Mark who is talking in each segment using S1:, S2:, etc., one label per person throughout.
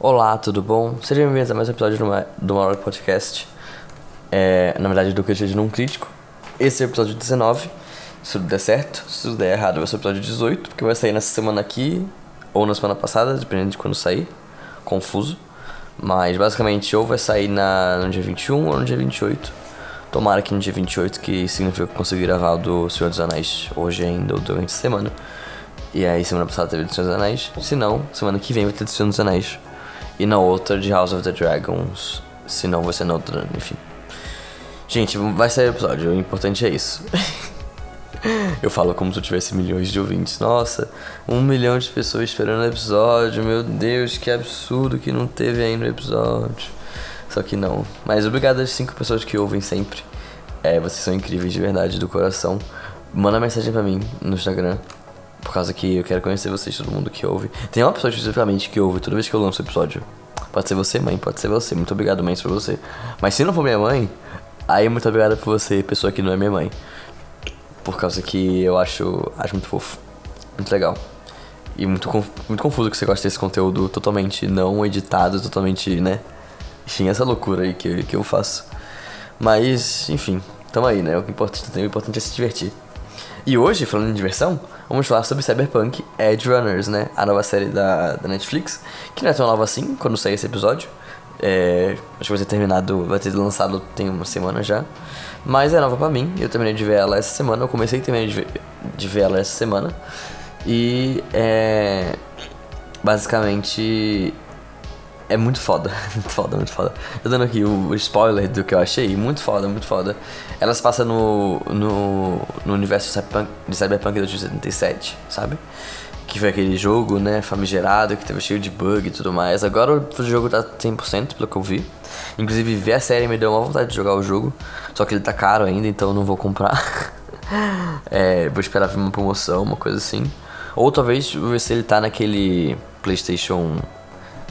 S1: Olá, tudo bom? Sejam bem-vindos a mais um episódio do, Ma do Mauro Podcast. É, na verdade, do eu de num crítico. Esse é o episódio 19. Se tudo der certo, se tudo der errado, vai ser o episódio 18, porque vai sair nessa semana aqui ou na semana passada, dependendo de quando sair. Confuso. Mas basicamente, ou vai sair na, no dia 21 ou no dia 28. Tomara que no dia 28, que significa que consegui gravar o do Senhor dos Anéis hoje ainda ou durante a semana. E aí, semana passada teve do Senhor dos Anéis. Se não, semana que vem vai ter do Senhor dos Anéis. E na outra de House of the Dragons. Se não, vai ser na outra, enfim. Gente, vai sair o episódio, o importante é isso. eu falo como se eu tivesse milhões de ouvintes. Nossa, um milhão de pessoas esperando o episódio. Meu Deus, que absurdo que não teve ainda o episódio. Só que não. Mas obrigado às cinco pessoas que ouvem sempre. É, vocês são incríveis de verdade, do coração. Manda mensagem pra mim no Instagram. Por causa que eu quero conhecer vocês, todo mundo que ouve. Tem uma pessoa especificamente que ouve toda vez que eu lanço o episódio. Pode ser você, mãe, pode ser você. Muito obrigado, mãe, por você. Mas se não for minha mãe, aí muito obrigado por você, pessoa que não é minha mãe. Por causa que eu acho, acho muito fofo. Muito legal. E muito, muito confuso que você gosta desse conteúdo totalmente não editado, totalmente, né? Enfim, essa loucura aí que, que eu faço. Mas, enfim, tamo aí, né? O importante, o importante é se divertir. E hoje, falando em diversão, vamos falar sobre Cyberpunk Edge Runners, né? A nova série da, da Netflix, que não é tão nova assim quando sair esse episódio. É, acho que vai ter terminado, vai ter lançado tem uma semana já. Mas é nova pra mim, eu terminei de ver ela essa semana, eu comecei também de ver, de ver ela essa semana. E é. Basicamente é muito foda, muito foda, muito foda. Tô dando aqui o spoiler do que eu achei, muito foda, muito foda. Elas passam no, no, no universo cyberpunk, de Cyberpunk de 2077, sabe? Que foi aquele jogo, né, famigerado, que teve cheio de bug e tudo mais. Agora o jogo tá 100%, pelo que eu vi. Inclusive, ver a série me deu uma vontade de jogar o jogo. Só que ele tá caro ainda, então eu não vou comprar. é, vou esperar vir uma promoção, uma coisa assim. Ou talvez ver se ele tá naquele PlayStation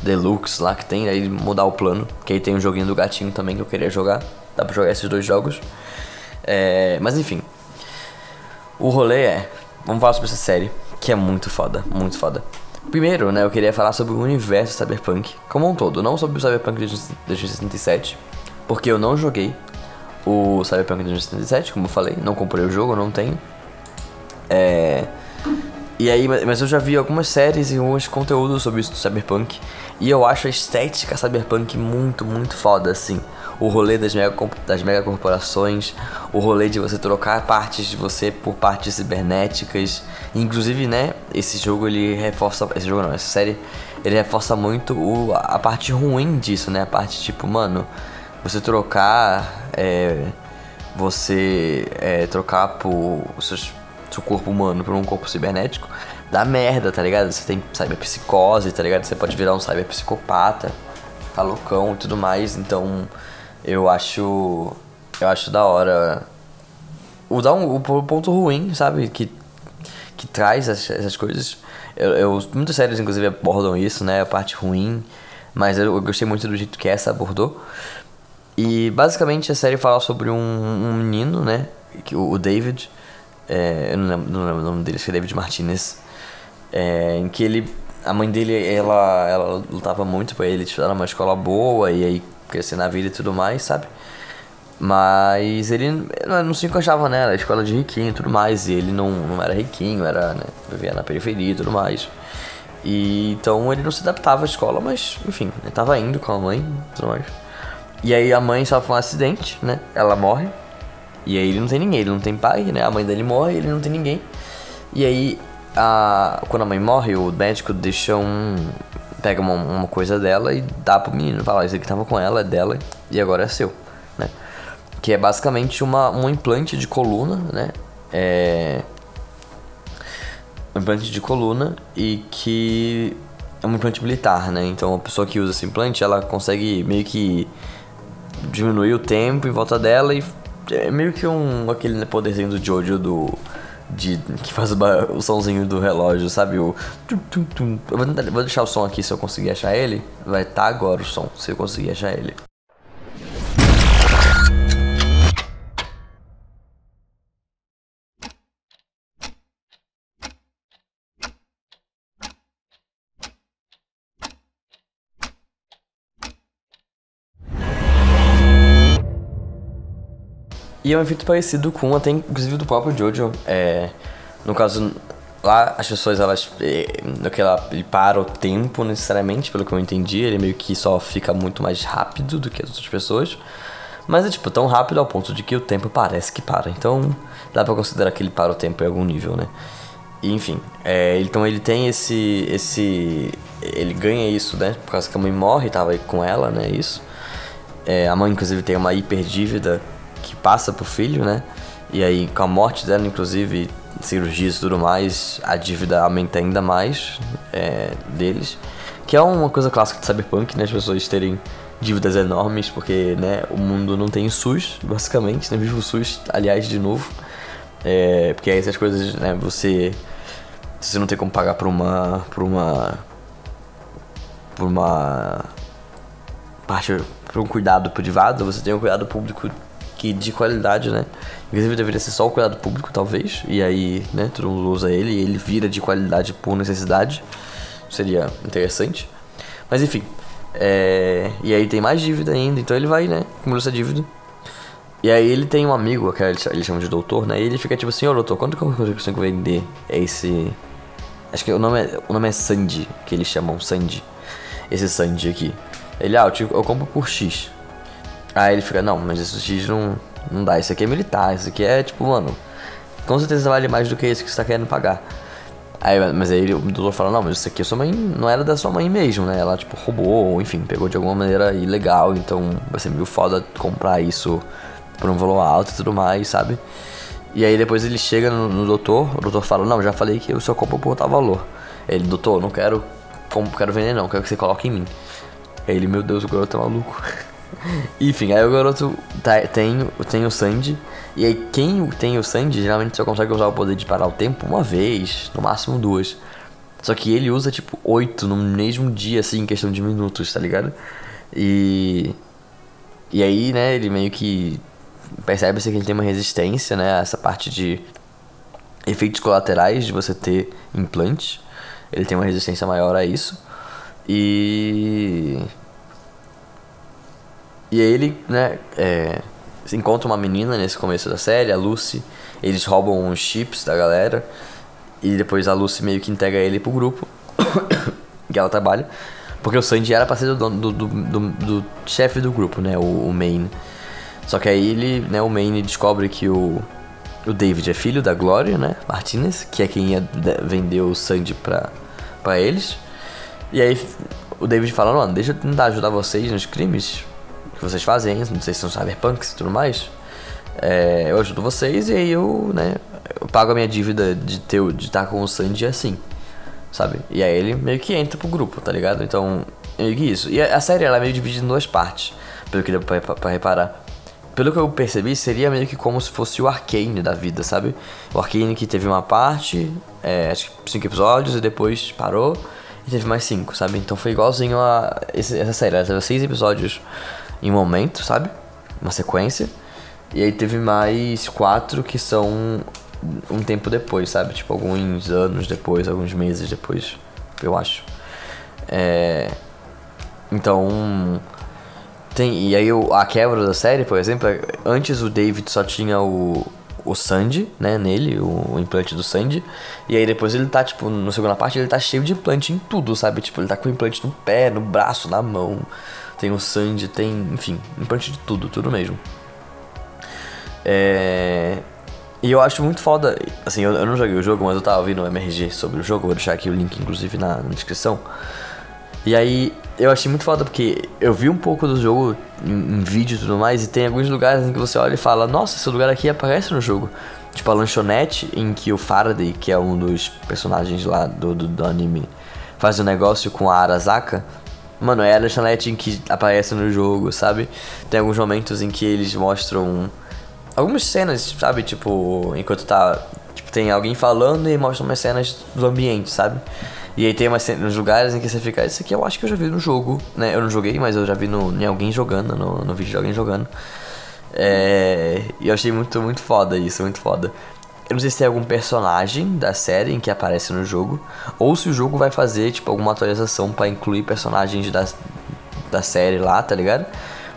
S1: Deluxe lá que tem, aí mudar o plano. Que aí tem um joguinho do gatinho também que eu queria jogar. Dá pra jogar esses dois jogos. É, mas enfim. O rolê é. Vamos falar sobre essa série, que é muito foda, muito foda. Primeiro, né, eu queria falar sobre o universo Cyberpunk como um todo, não sobre o Cyberpunk de 2077, porque eu não joguei o Cyberpunk de 2077, como eu falei, não comprei o jogo, não tenho. É. E aí, mas eu já vi algumas séries e alguns conteúdos sobre isso do Cyberpunk. E eu acho a estética Cyberpunk muito, muito foda, assim. O rolê das mega, das mega corporações, o rolê de você trocar partes de você por partes cibernéticas. Inclusive, né, esse jogo ele reforça. Esse jogo não, essa série, ele reforça muito o, a parte ruim disso, né? A parte tipo, mano, você trocar. É, você é, trocar por seus seu corpo humano por um corpo cibernético, dá merda, tá ligado? Você tem cyberpsicose, tá ligado? Você pode virar um cyberpsicopata, tá loucão e tudo mais. Então, eu acho. Eu acho da hora. O, dar um, o ponto ruim, sabe? Que, que traz essas, essas coisas. Eu, eu, muitas séries, inclusive, abordam isso, né? A parte ruim. Mas eu, eu gostei muito do jeito que essa abordou. E basicamente a série fala sobre um, um menino, né? O David é, eu não lembro, não lembro o nome dele, acho que é David Martinez. É, em que ele. A mãe dele, ela, ela lutava muito pra ele estudar numa escola boa e aí crescer na vida e tudo mais, sabe? Mas ele não se encaixava nela, escola de riquinho e tudo mais. E ele não, não era riquinho, era, né, vivia na periferia e tudo mais. E então ele não se adaptava à escola, mas enfim, ele tava indo com a mãe e tudo mais. E aí a mãe sofre um acidente, né? Ela morre. E aí ele não tem ninguém, ele não tem pai, né? A mãe dele morre, ele não tem ninguém. E aí, a, quando a mãe morre, o médico deixa um. pega uma, uma coisa dela e dá pro menino. Fala, isso aqui tava com ela, é dela e agora é seu, né? Que é basicamente uma, um implante de coluna, né? É. Um implante de coluna e que é um implante militar, né? Então a pessoa que usa esse implante, ela consegue meio que diminuir o tempo em volta dela e é meio que um aquele poderzinho do Jojo do de que faz o, somzinho do relógio, sabe? O tum, tum, tum. Eu vou, tentar, vou deixar o som aqui se eu conseguir achar ele. Vai estar tá agora o som, se eu conseguir achar ele. E é um efeito parecido com até inclusive do próprio Jojo. É, no caso, lá as pessoas elas. É, naquela, ele para o tempo necessariamente, pelo que eu entendi. Ele meio que só fica muito mais rápido do que as outras pessoas. Mas é tipo tão rápido ao ponto de que o tempo parece que para. Então dá pra considerar que ele para o tempo em algum nível, né? Enfim, é, então ele tem esse. esse. Ele ganha isso, né? Por causa que a mãe morre, tava com ela, né? Isso. É, a mãe, inclusive, tem uma hiperdívida que passa pro filho, né? E aí, com a morte dela, inclusive, cirurgias e tudo mais, a dívida aumenta ainda mais é, deles. Que é uma coisa clássica de Cyberpunk, né? As pessoas terem dívidas enormes, porque né, o mundo não tem SUS, basicamente, né? Vive o SUS, aliás, de novo. É, porque aí essas coisas, né, você. Você não tem como pagar por uma. por uma. por uma. parte. por um cuidado privado, você tem um cuidado público que de qualidade, né? Inclusive deveria ser só o cuidado público, talvez. E aí, né, todo mundo usa ele e ele vira de qualidade por necessidade. Seria interessante. Mas enfim. É... E aí tem mais dívida ainda, então ele vai, né, acumulando essa dívida. E aí ele tem um amigo, que ele chama de doutor, né? E ele fica tipo assim, ô doutor, quanto que eu consigo vender esse. Acho que o nome é, o nome é Sandy, que eles chamam Sandy. Esse Sandy aqui. Ele, ah, eu, te, eu compro por X. Aí ele fica, não, mas esse X não, não dá, isso aqui é militar, isso aqui é tipo, mano, com certeza vale mais do que isso que você tá querendo pagar. Aí, mas aí o doutor fala, não, mas isso aqui a sua mãe não era da sua mãe mesmo, né? Ela tipo roubou, ou enfim, pegou de alguma maneira ilegal, então vai ser meio foda comprar isso por um valor alto e tudo mais, sabe? E aí depois ele chega no, no doutor, o doutor fala, não, já falei que eu só compro por tal valor. Ele, doutor, não quero, quero vender não, quero que você coloque em mim. Aí ele, meu Deus, o garoto é maluco. Enfim, aí o garoto tá, tem, tem o Sandy. E aí quem tem o Sandy geralmente só consegue usar o poder de parar o tempo uma vez, no máximo duas. Só que ele usa tipo oito no mesmo dia, assim, em questão de minutos, tá ligado? E. E aí, né, ele meio que percebe-se que ele tem uma resistência, né? Essa parte de efeitos colaterais de você ter implante. Ele tem uma resistência maior a isso. E. E aí ele, né, é, encontra uma menina nesse começo da série, a Lucy. Eles roubam os chips da galera. E depois a Lucy meio que entrega ele pro grupo que ela trabalha. Porque o Sandy era pra ser do, do, do, do, do chefe do grupo, né? O, o main. Só que aí ele, né, o Maine descobre que o, o David é filho da Gloria, né, Martinez, que é quem ia vender o Sandy pra, pra eles. E aí o David fala, mano, deixa eu tentar ajudar vocês nos crimes que vocês fazem, não sei se são cyberpunks e tudo mais. É, eu ajudo vocês e aí eu, né, eu pago a minha dívida de ter de estar com o Sandy assim, sabe? E aí ele meio que entra pro grupo, tá ligado? Então, meio que isso. E a, série ela é meio dividida em duas partes, pelo que deu pra, pra, reparar pelo que eu percebi, seria meio que como se fosse o Arcane da vida, sabe? O Arcane que teve uma parte, é, acho que cinco episódios, e depois parou, e teve mais cinco, sabe? Então foi igualzinho a essa série. Ela teve seis episódios em momento, sabe? Uma sequência. E aí teve mais quatro que são um tempo depois, sabe? Tipo, alguns anos depois, alguns meses depois, eu acho. É... Então tem, e aí a quebra da série, por exemplo, é, antes o David só tinha o, o Sandy, né, nele, o, o, implante do Sandy. E aí depois ele tá, tipo, na segunda parte, ele tá cheio de implante em tudo, sabe? Tipo, ele tá com implante no pé, no braço, na mão. Tem o Sandy, tem, enfim, implante de tudo, tudo mesmo. É... E eu acho muito foda, assim, eu, eu não joguei o jogo, mas eu tava ouvindo o MRG sobre o jogo, vou deixar aqui o link, inclusive, na, na descrição. E aí eu achei muito foda porque eu vi um pouco do jogo em, em, vídeo e tudo mais, e tem alguns lugares em que você olha e fala, nossa, esse lugar aqui aparece no jogo. Tipo a lanchonete em que o Faraday, que é um dos personagens lá do, do, do anime, faz um negócio com a Arasaka. Mano, é a lanchonete em que aparece no jogo, sabe? Tem alguns momentos em que eles mostram algumas cenas, sabe? Tipo, enquanto tá. Tipo, tem alguém falando e mostram umas cenas do ambiente, sabe? E aí tem umas, uns lugares em que você fica, isso aqui eu acho que eu já vi no jogo, né? Eu não joguei, mas eu já vi no, em alguém jogando, no, no vídeo de alguém jogando. É, e eu achei muito, muito foda isso, muito foda. Eu não sei se tem algum personagem da série em que aparece no jogo, ou se o jogo vai fazer, tipo, alguma atualização para incluir personagens da, da série lá, tá ligado?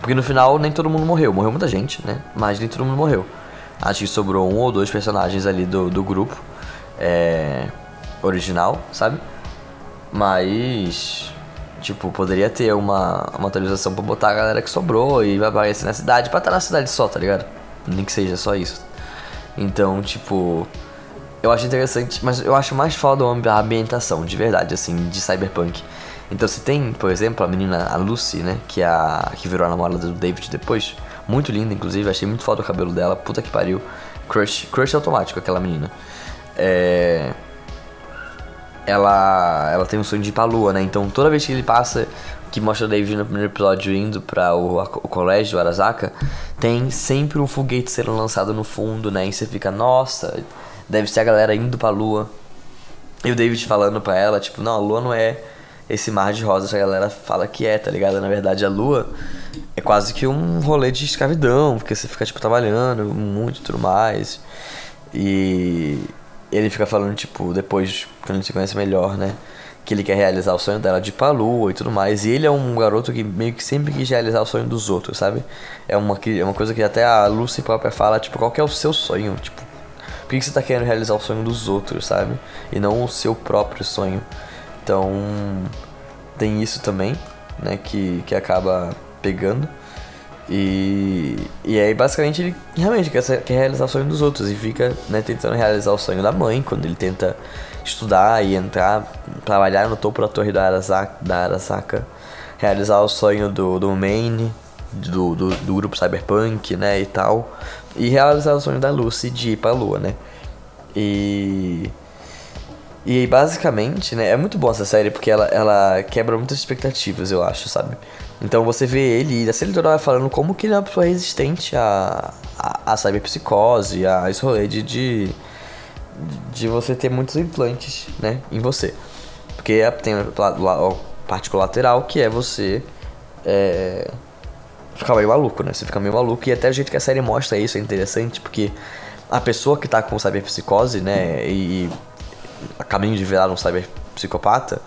S1: Porque no final nem todo mundo morreu. Morreu muita gente, né? Mas nem todo mundo morreu. Acho que sobrou um ou dois personagens ali do, do grupo é, original, sabe? Mas. Tipo, poderia ter uma, uma atualização pra botar a galera que sobrou e vai aparecer na cidade, pra estar na cidade só, tá ligado? Nem que seja só isso. Então, tipo. Eu acho interessante, mas eu acho mais foda a ambientação, de verdade, assim, de cyberpunk. Então você tem, por exemplo, a menina, a Lucy, né? Que, é a, que virou a namorada do David depois. Muito linda, inclusive, achei muito foda o cabelo dela, puta que pariu. Crush, crush automático, aquela menina. É ela, ela tem um sonho de ir pra lua, né? Então toda vez que ele passa, que mostra o David no primeiro episódio indo para o, o colégio, o Arasaka, tem sempre um foguete sendo lançado no fundo, né? E você fica, nossa, deve ser a galera indo pra lua. E o David falando pra ela, tipo, não, a lua não é esse mar de rosas que a galera fala que é, tá ligado? Na verdade, a lua é quase que um rolê de escravidão, porque você fica, tipo, trabalhando muito e tudo mais. E ele fica falando, tipo, depois, quando gente se conhece melhor, né? Que ele quer realizar o sonho dela de ir pra lua e tudo mais. E ele é um garoto que meio que sempre quis realizar o sonho dos outros, sabe? É uma, é uma coisa que até a Lucy própria fala, tipo, qual que é o seu sonho? Tipo, por que você tá querendo realizar o sonho dos outros, sabe? E não o seu próprio sonho. Então, tem isso também, né? Que, que acaba pegando. E, e aí basicamente ele realmente quer, quer realizar o sonho dos outros e fica né, tentando realizar o sonho da mãe quando ele tenta estudar e entrar, trabalhar no topo da torre da Arasaka, da Arasaka realizar o sonho do, do Maine, do, do, do, grupo Cyberpunk, né, e tal, e realizar o sonho da Lucy de ir pra lua, né. E e basicamente, né, é muito bom essa série porque ela, ela quebra muitas expectativas, eu acho, sabe? Então você vê ele, e a série toda vai falando como que ele é uma pessoa resistente a, a, a cyberpsicose, a esse rolê de, de, de você ter muitos implantes, né, em você. Porque tem a parte colateral que é você é, ficar meio maluco, né? Você fica meio maluco e até o jeito que a série mostra isso é interessante porque a pessoa que tá com cyberpsicose, né, e a caminho de virar um cyberpsicopata,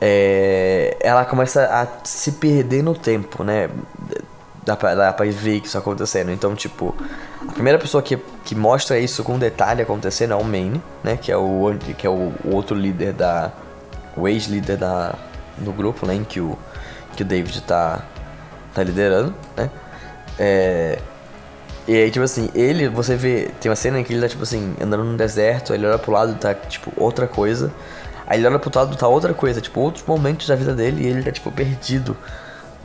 S1: é, ela começa a se perder no tempo, né? Dá pra, dá pra ver isso acontecendo. Então, tipo, a primeira pessoa que, que mostra isso com detalhe acontecendo é o Maine, né? Que é o, que é o, o outro líder da. O ex-líder da, do grupo, né? Em que o, que o David tá, tá liderando, né? É, e aí, tipo assim, ele, você vê, tem uma cena em que ele tá, tipo assim, andando no deserto, ele olha pro lado tá, tipo, outra coisa. Aí ele olha pro lado tá outra coisa, tipo, outros momentos da vida dele e ele tá, tipo, perdido.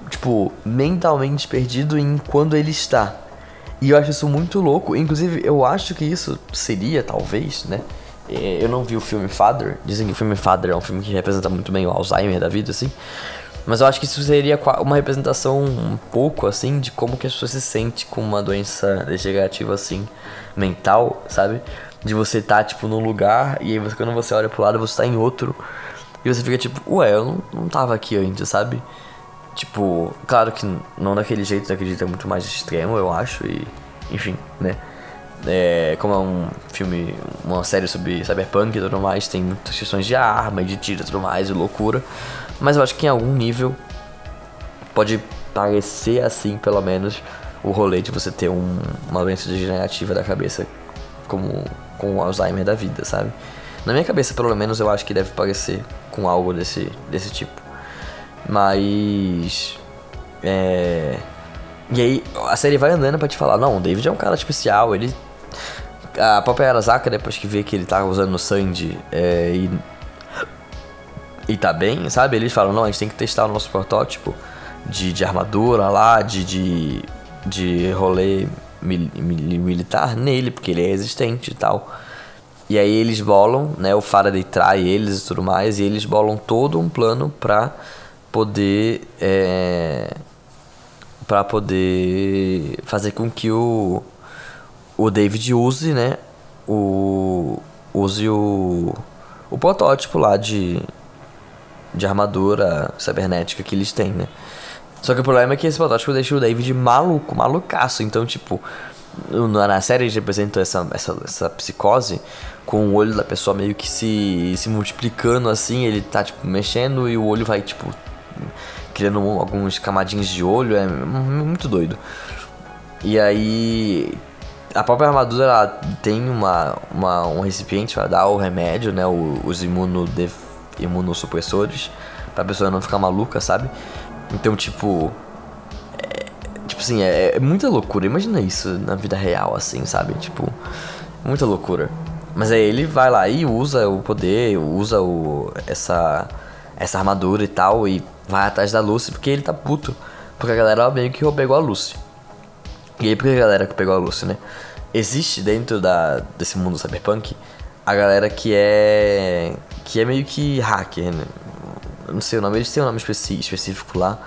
S1: Tipo, mentalmente perdido em quando ele está. E eu acho isso muito louco. Inclusive, eu acho que isso seria, talvez, né? É, eu não vi o filme Father. Dizem que o filme Father é um filme que representa muito bem o Alzheimer da vida, assim. Mas eu acho que isso seria uma representação um pouco assim de como que a pessoa se sente com uma doença degenerativa assim, mental, sabe? De você tá, tipo num lugar e aí você, quando você olha pro lado você tá em outro e você fica tipo, ué, eu não, não tava aqui antes, sabe? Tipo, claro que não daquele jeito, daquele jeito é muito mais extremo, eu acho, e enfim, né? É, como é um filme, uma série sobre cyberpunk e tudo mais, tem muitas questões de arma e de tiro e tudo mais, e loucura. Mas eu acho que em algum nível pode parecer assim, pelo menos, o rolê de você ter um, uma doença degenerativa da cabeça como com o Alzheimer da vida, sabe? Na minha cabeça, pelo menos, eu acho que deve parecer com algo desse, desse tipo. Mas. É. E aí, a série vai andando pra te falar: não, o David é um cara especial, ele. A própria Arasaka, depois que vê que ele tá usando o Sandy é, e e tá bem, sabe? Eles falam, não, a gente tem que testar o nosso protótipo de, de armadura lá, de, de, de rolê mil, mil, militar nele, porque ele é resistente e tal. E aí eles bolam, né? O Faraday trai eles e tudo mais, e eles bolam todo um plano pra poder. É, para poder fazer com que o, o David use, né? O, use o, o protótipo lá de, de armadura cibernética que eles têm, né? Só que o problema é que esse protótipo deixa o David maluco, malucaço. Então, tipo, na série eles representam essa, essa, essa psicose com o olho da pessoa meio que se, se multiplicando assim. Ele tá, tipo, mexendo e o olho vai, tipo, criando alguns camadinhos de olho, é muito doido. E aí a própria armadura ela tem uma, uma, um recipiente para dar o remédio, né? os imunodef, imunossupressores, pra pessoa não ficar maluca, sabe? Então, tipo. É, tipo assim, é, é, muita loucura. Imagina isso na vida real, assim, sabe? Tipo, muita loucura. Mas aí ele vai lá e usa o poder, usa o, essa, essa armadura e tal, e vai atrás da Lucy porque ele tá puto. Porque a galera meio que pegou a Lucy. E aí, por que a galera que pegou a Lucy, né? Existe dentro da, desse mundo cyberpunk a galera que é. que é meio que hacker, né? Não sei o nome, eles têm um nome específico lá.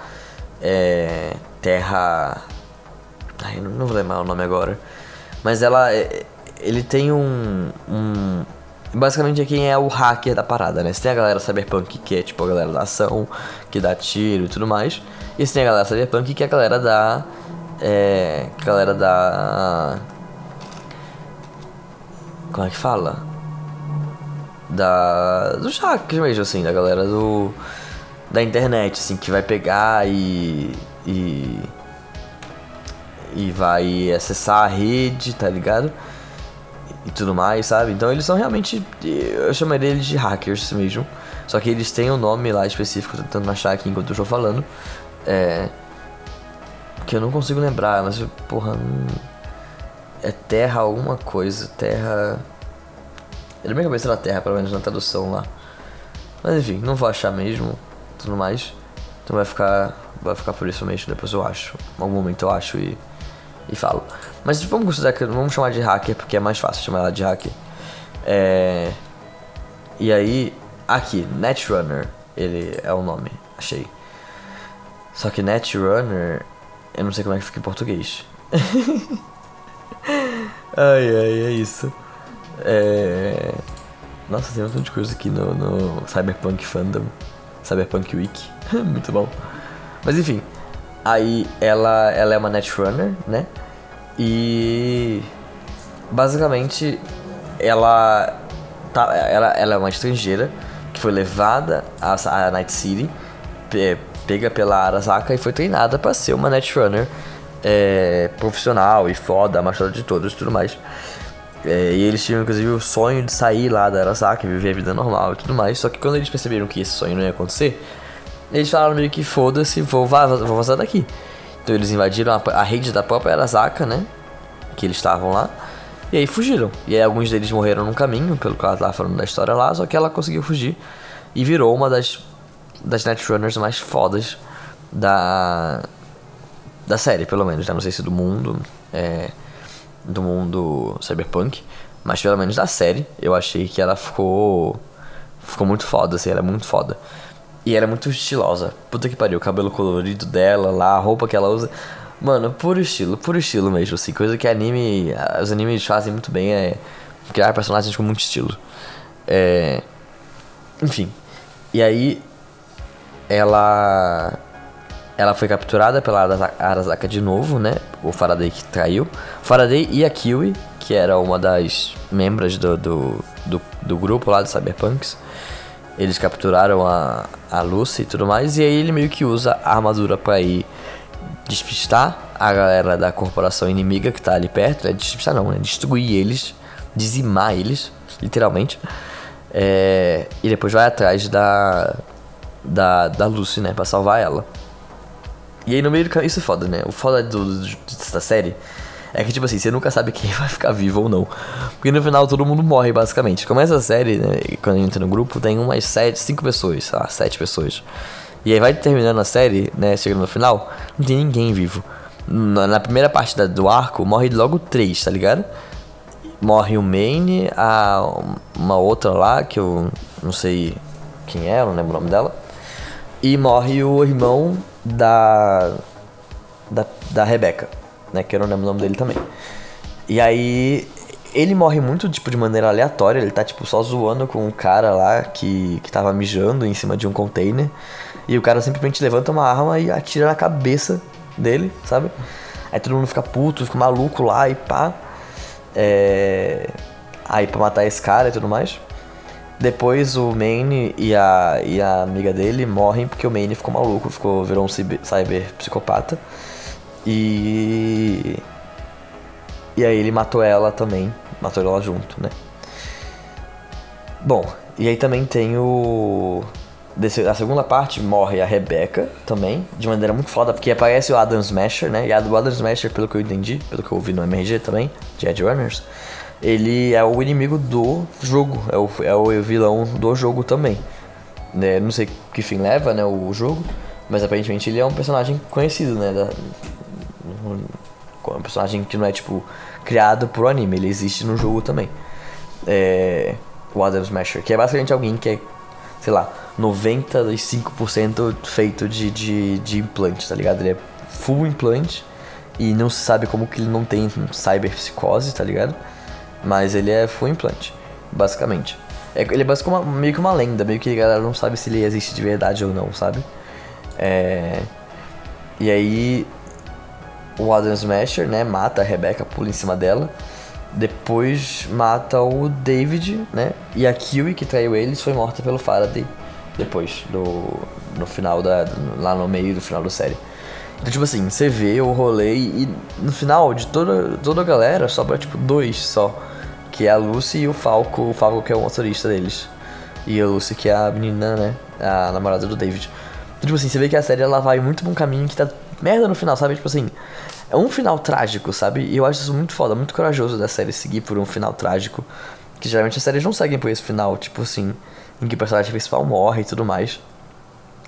S1: É. Terra. Ai, não, não vou lembrar o nome agora. Mas ela. É, ele tem um. um basicamente é quem é o hacker da parada, né? Você tem a galera cyberpunk que é tipo a galera da ação, que dá tiro e tudo mais. E você tem a galera cyberpunk que é a galera da é, galera da. Como é que fala? Da. Dos hackers mesmo, assim, da galera do. Da internet, assim, que vai pegar e. E. E vai acessar a rede, tá ligado? E tudo mais, sabe? Então eles são realmente. Eu chamaria eles de hackers mesmo. Só que eles têm um nome lá específico, tentando achar aqui enquanto eu estou falando. É que eu não consigo lembrar, mas porra, não... é terra alguma coisa, terra. Ele bem cabeça da terra, pelo menos na tradução lá. Mas enfim, não vou achar mesmo, tudo mais. Então vai ficar, vai ficar por isso mesmo, depois eu acho. Em algum momento eu acho e, e falo. Mas vamos considerar que vamos chamar de hacker porque é mais fácil chamar ela de hacker. É... E aí, aqui, Netrunner, ele é o nome, achei. Só que Netrunner eu não sei como é que fica em português. ai, ai, é isso. É... Nossa, tem um montão de coisa aqui no, no Cyberpunk Fandom. Cyberpunk Week. Muito bom. Mas enfim. Aí ela, ela é uma Netrunner, né? E basicamente ela, tá, ela, ela é uma estrangeira que foi levada a, a Night City pega pela Arasaka e foi treinada para ser uma Netrunner é, profissional e foda, a machada de todos e tudo mais. É, e eles tinham inclusive o sonho de sair lá da Arasaka, viver a vida normal e tudo mais. Só que quando eles perceberam que esse sonho não ia acontecer, eles falaram meio que foda-se, vou, vou vazar daqui. Então eles invadiram a, a rede da própria Arasaka, né? Que eles estavam lá. E aí fugiram. E aí alguns deles morreram no caminho, pelo que ela tava falando da história lá, só que ela conseguiu fugir. E virou uma das das Netrunners mais fodas da da série, pelo menos, né? Não sei se do mundo, é, do mundo cyberpunk, mas pelo menos da série, eu achei que ela ficou ficou muito foda, assim, ela é muito foda. E ela é muito estilosa. Puta que pariu, o cabelo colorido dela lá, a roupa que ela usa. Mano, puro estilo, puro estilo mesmo, assim. Coisa que anime. Os animes fazem muito bem é criar personagens com muito estilo. É. Enfim. E aí, ela ela foi capturada pela Arasaka de novo, né? O Faraday que traiu. Faraday e a Kiwi, que era uma das membros do, do, do, do grupo lá de Cyberpunks. Eles capturaram a, a Lucy e tudo mais. E aí ele meio que usa a armadura para ir despistar a galera da corporação inimiga que tá ali perto. É despistar não, né? Destruir eles, dizimar eles, literalmente. É, e depois vai atrás da, da, da Lucy, né? Pra salvar ela. E aí no meio do caminho. Isso é foda, né? O foda do, do, da série é que, tipo assim, você nunca sabe quem vai ficar vivo ou não. Porque no final todo mundo morre, basicamente. Começa a série, né? E quando entra no grupo, tem umas sete, cinco pessoas, sei lá, sete pessoas. E aí vai terminando a série, né? Chegando no final, não tem ninguém vivo. Na, na primeira parte da, do arco, morre logo três, tá ligado? Morre o Maine, a, uma outra lá, que eu não sei quem é, não lembro o nome dela. E morre o irmão da. da, da Rebeca, né? Que eu não lembro o nome dele também. E aí. Ele morre muito, tipo, de maneira aleatória. Ele tá, tipo, só zoando com um cara lá que, que tava mijando em cima de um container. E o cara simplesmente levanta uma arma e atira na cabeça dele, sabe? Aí todo mundo fica puto, fica maluco lá e pá. É... Aí pra matar esse cara e tudo mais. Depois o Maine e a, e a amiga dele morrem porque o Maine ficou maluco, ficou, virou um cyber, cyber psicopata. E. E aí ele matou ela também. Matou ela junto, né? Bom, e aí também tem o. A segunda parte morre a Rebecca também, de maneira muito foda, porque aparece o Adam Smasher, né? E o Adam Smasher, pelo que eu entendi, pelo que eu ouvi no MRG também, de Edge Runners, ele é o inimigo do jogo, é o, é o vilão do jogo também. Né? Não sei que fim leva, né, o jogo, mas aparentemente ele é um personagem conhecido, né? Da, um personagem que não é, tipo, criado pro anime, ele existe no jogo também. É, o Adam Smasher, que é basicamente alguém que é, sei lá, 95% feito de, de, de implante, tá ligado? Ele é full implante e não se sabe como que ele não tem cyberpsicose, tá ligado? Mas ele é full implante, basicamente. É, ele é basicamente meio que uma lenda, meio que a galera não sabe se ele existe de verdade ou não, sabe? É... E aí o Adam Smasher, né, mata a Rebecca, pula em cima dela. Depois mata o David, né? E a Kiwi, que traiu eles, foi morta pelo Faraday depois, do, no final da. lá no meio do final da série. Então, tipo assim, você vê o rolê e no final de toda, toda a galera sobra tipo dois só. Que é a Lucy e o Falco, o Falco que é o motorista deles. E a Lucy que é a menina, né? A namorada do David. Então, tipo assim, você vê que a série ela vai muito pra um caminho que tá merda no final, sabe? Tipo assim, é um final trágico, sabe? E eu acho isso muito foda, muito corajoso da série seguir por um final trágico. Que geralmente as séries não seguem por esse final, tipo assim, em que o personagem principal morre e tudo mais.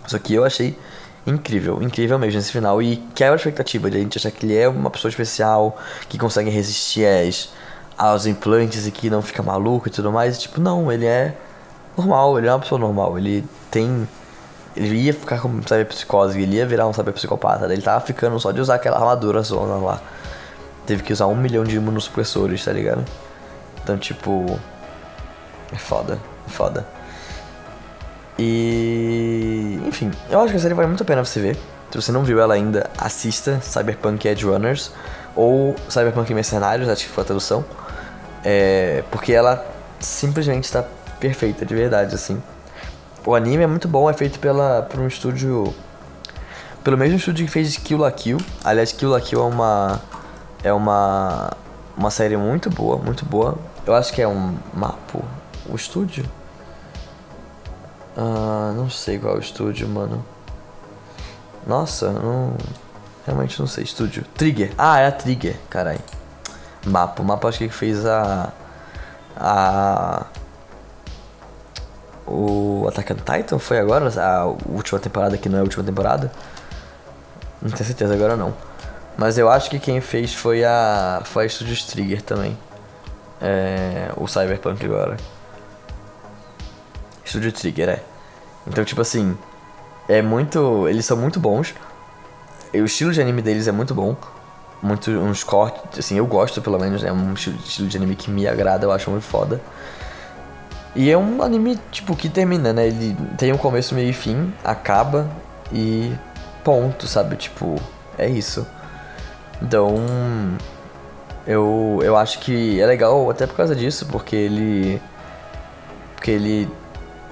S1: Só que eu achei incrível, incrível mesmo esse final. E quebra a expectativa de a gente achar que ele é uma pessoa especial, que consegue resistir às, aos implantes e que não fica maluco e tudo mais. tipo, não, ele é normal, ele é uma pessoa normal. Ele tem. Ele ia ficar com sabe, psicose, ele ia virar um saber psicopata. Ele tava ficando só de usar aquela armadura zona lá. Teve que usar um milhão de imunossupressores, tá ligado? Então, tipo. É foda, é foda. E. Enfim, eu acho que a série vale muito a pena você ver. Se você não viu ela ainda, assista Cyberpunk Edge Runners ou Cyberpunk Mercenários, acho que foi a tradução. É, porque ela simplesmente está perfeita, de verdade, assim. O anime é muito bom, é feito pela, por um estúdio. Pelo mesmo estúdio que fez Kill la Kill. Aliás, Kill la Kill é uma. É uma. Uma série muito boa, muito boa. Eu acho que é um Mapo. O estúdio? Ah, não sei qual é o estúdio, mano. Nossa, não. Realmente não sei. Estúdio. Trigger. Ah, é a Trigger, caralho. Mapa. O mapa acho que fez a. A. O on Titan foi agora? A última temporada que não é a última temporada? Não tenho certeza agora não. Mas eu acho que quem fez foi a. Foi a Estúdio Trigger também. É, o Cyberpunk agora. Estúdio Trigger, é. Então, tipo assim, é muito. Eles são muito bons. O estilo de anime deles é muito bom. Muito, uns cortes, assim, eu gosto pelo menos, é um estilo de anime que me agrada, eu acho muito foda. E é um anime, tipo, que termina, né? Ele tem um começo, meio e fim, acaba e ponto, sabe? Tipo, é isso. Então, eu, eu acho que é legal até por causa disso, porque ele. Porque ele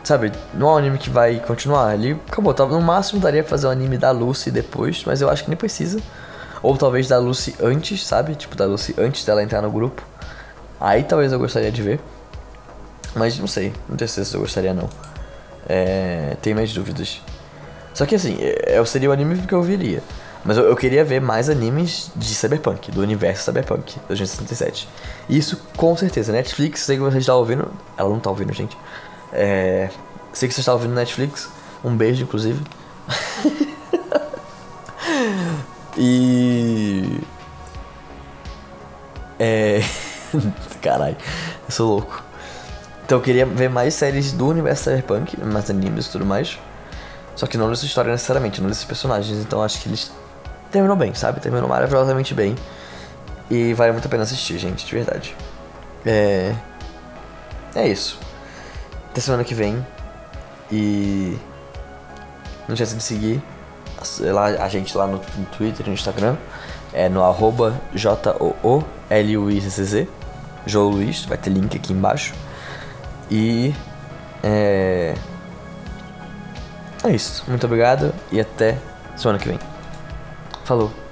S1: Sabe, não é um anime que vai continuar. Ele acabou. No máximo daria pra fazer um anime da Lucy depois, mas eu acho que nem precisa. Ou talvez da Lucy antes, sabe? Tipo, da Lucy antes dela entrar no grupo. Aí talvez eu gostaria de ver. Mas não sei, não tenho certeza se eu gostaria não. É, tem mais dúvidas. Só que assim, eu é, seria o anime que eu viria. Mas eu, eu, queria ver mais animes de Cyberpunk, do universo Cyberpunk, 2067. Isso com certeza. Netflix, sei que você está ouvindo. Ela não está ouvindo, gente. É, sei que você está ouvindo Netflix. Um beijo, inclusive. e. É. Caralho, eu sou louco. Então eu queria ver mais séries do universo Cyberpunk, mais animes e tudo mais. Só que não dessa história necessariamente, não desses personagens. Então acho que eles terminou bem, sabe? Terminou maravilhosamente bem. E vale muito a pena assistir, gente, de verdade. É. É isso. Até semana que vem. E. Não esqueça de seguir a gente lá no, no Twitter e no Instagram. É no arroba J-O-O-L-U-I-C-C-Z. João Luiz, vai ter link aqui embaixo. E É. É isso. Muito obrigado e até semana que vem. Falou.